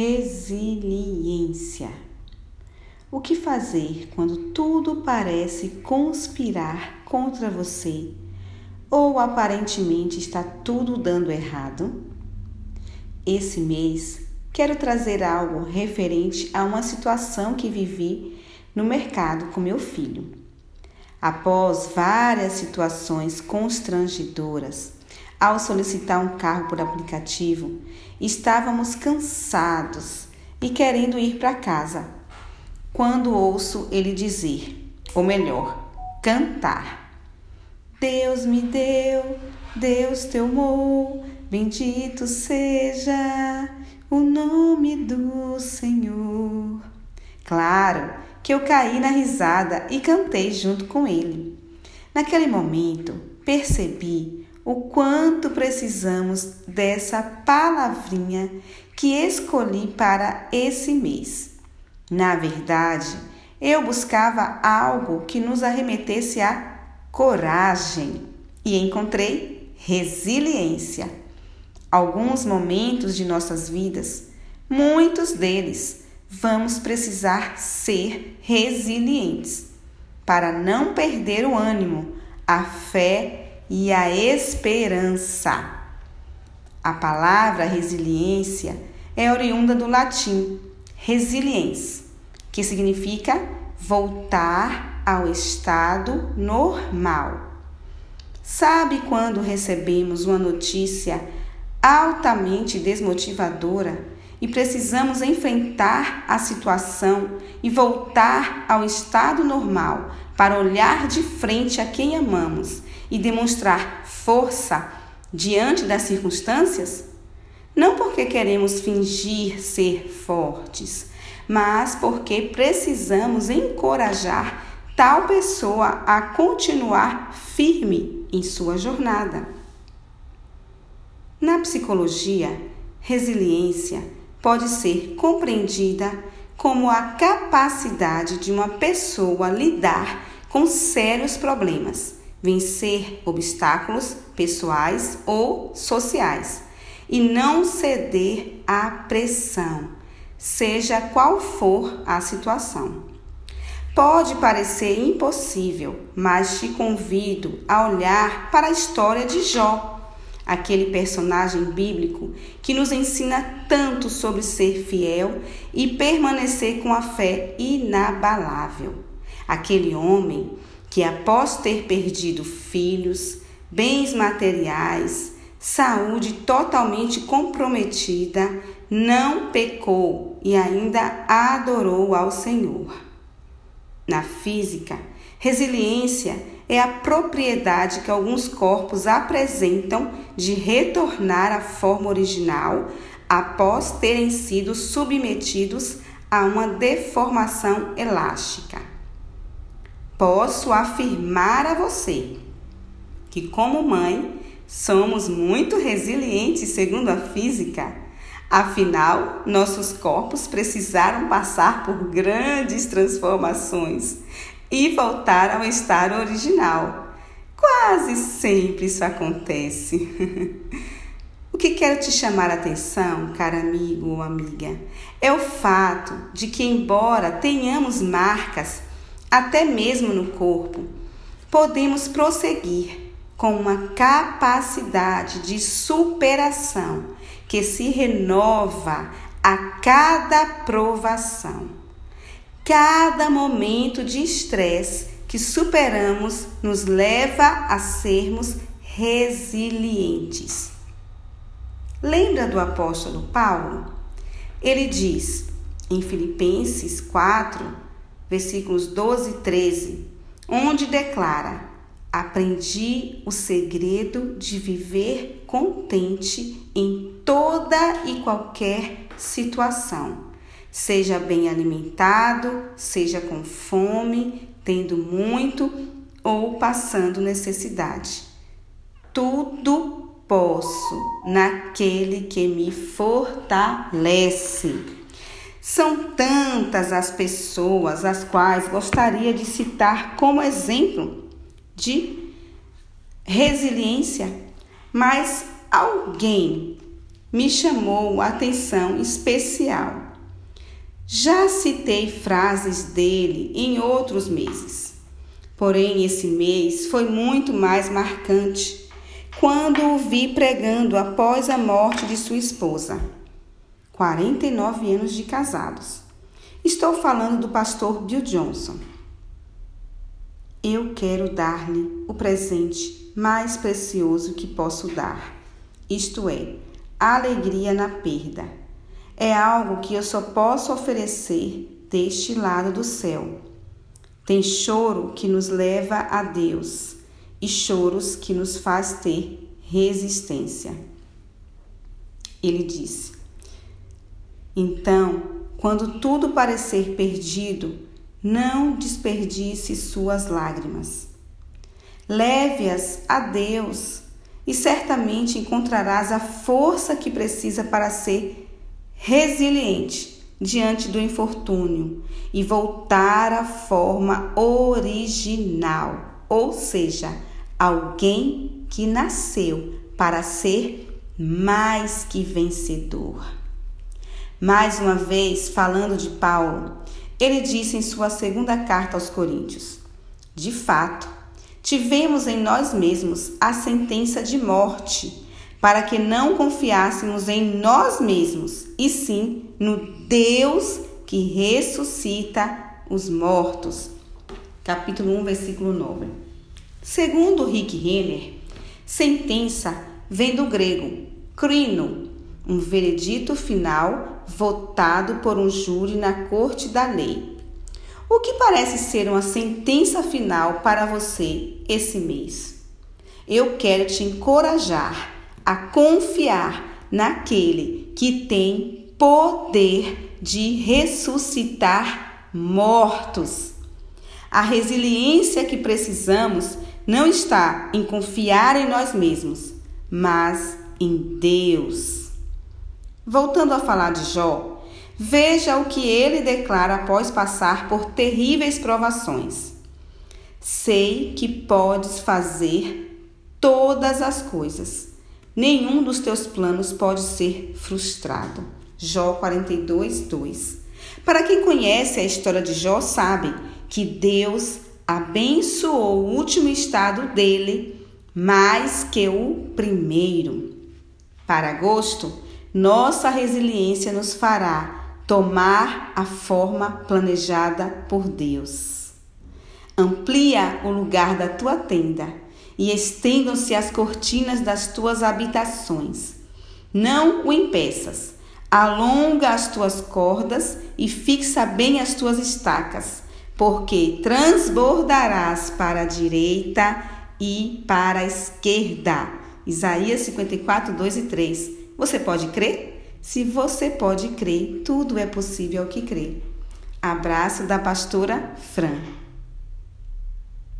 Resiliência. O que fazer quando tudo parece conspirar contra você ou aparentemente está tudo dando errado? Esse mês quero trazer algo referente a uma situação que vivi no mercado com meu filho. Após várias situações constrangedoras, ao solicitar um carro por aplicativo, estávamos cansados e querendo ir para casa. Quando ouço ele dizer, ou melhor, cantar: Deus me deu, Deus te amou, bendito seja o nome do Senhor. Claro que eu caí na risada e cantei junto com ele. Naquele momento, percebi o quanto precisamos dessa palavrinha que escolhi para esse mês. Na verdade, eu buscava algo que nos arremetesse a coragem e encontrei resiliência. Alguns momentos de nossas vidas, muitos deles, vamos precisar ser resilientes para não perder o ânimo, a fé e a esperança. A palavra resiliência é oriunda do latim resiliens, que significa voltar ao estado normal. Sabe quando recebemos uma notícia altamente desmotivadora? e precisamos enfrentar a situação e voltar ao estado normal para olhar de frente a quem amamos e demonstrar força diante das circunstâncias? Não porque queremos fingir ser fortes, mas porque precisamos encorajar tal pessoa a continuar firme em sua jornada. Na psicologia, resiliência pode ser compreendida como a capacidade de uma pessoa lidar com sérios problemas, vencer obstáculos pessoais ou sociais e não ceder à pressão, seja qual for a situação. Pode parecer impossível, mas te convido a olhar para a história de Jó aquele personagem bíblico que nos ensina tanto sobre ser fiel e permanecer com a fé inabalável. Aquele homem que, após ter perdido filhos, bens materiais, saúde totalmente comprometida, não pecou e ainda adorou ao Senhor. Na física, resiliência é a propriedade que alguns corpos apresentam de retornar à forma original após terem sido submetidos a uma deformação elástica. Posso afirmar a você que, como mãe, somos muito resilientes segundo a física. Afinal, nossos corpos precisaram passar por grandes transformações e voltar ao estado original. Quase sempre isso acontece. o que quero te chamar a atenção, cara amigo ou amiga, é o fato de que, embora tenhamos marcas, até mesmo no corpo, podemos prosseguir com uma capacidade de superação que se renova a cada provação. Cada momento de estresse que superamos nos leva a sermos resilientes. Lembra do apóstolo Paulo? Ele diz em Filipenses 4, versículos 12 e 13, onde declara: Aprendi o segredo de viver contente em toda e qualquer situação seja bem alimentado, seja com fome, tendo muito ou passando necessidade. Tudo posso naquele que me fortalece. São tantas as pessoas as quais gostaria de citar como exemplo de resiliência, mas alguém me chamou a atenção especial. Já citei frases dele em outros meses, porém esse mês foi muito mais marcante quando o vi pregando após a morte de sua esposa. 49 anos de casados. Estou falando do pastor Bill Johnson. Eu quero dar-lhe o presente mais precioso que posso dar, isto é, alegria na perda. É algo que eu só posso oferecer deste lado do céu. Tem choro que nos leva a Deus e choros que nos faz ter resistência. Ele disse: Então, quando tudo parecer perdido, não desperdice suas lágrimas. Leve-as a Deus e certamente encontrarás a força que precisa para ser resiliente diante do infortúnio e voltar à forma original, ou seja, alguém que nasceu para ser mais que vencedor. Mais uma vez, falando de Paulo, ele disse em sua segunda carta aos Coríntios: De fato, tivemos em nós mesmos a sentença de morte, para que não confiássemos em nós mesmos, e sim no Deus que ressuscita os mortos. Capítulo 1, versículo 9. Segundo Rick Renner, sentença vem do grego crino, um veredito final votado por um júri na corte da lei. O que parece ser uma sentença final para você esse mês? Eu quero te encorajar a confiar naquele que tem poder de ressuscitar mortos. A resiliência que precisamos não está em confiar em nós mesmos, mas em Deus. Voltando a falar de Jó, veja o que ele declara após passar por terríveis provações. Sei que podes fazer todas as coisas. Nenhum dos teus planos pode ser frustrado. Jó 42, 2. Para quem conhece a história de Jó, sabe que Deus abençoou o último estado dele mais que o primeiro. Para agosto, nossa resiliência nos fará tomar a forma planejada por Deus. Amplia o lugar da tua tenda e estendam-se as cortinas das tuas habitações. Não o impeças. Alonga as tuas cordas e fixa bem as tuas estacas porque transbordarás para a direita e para a esquerda. Isaías 54, 2 e 3. Você pode crer? Se você pode crer, tudo é possível ao que crê. Abraço da pastora Fran.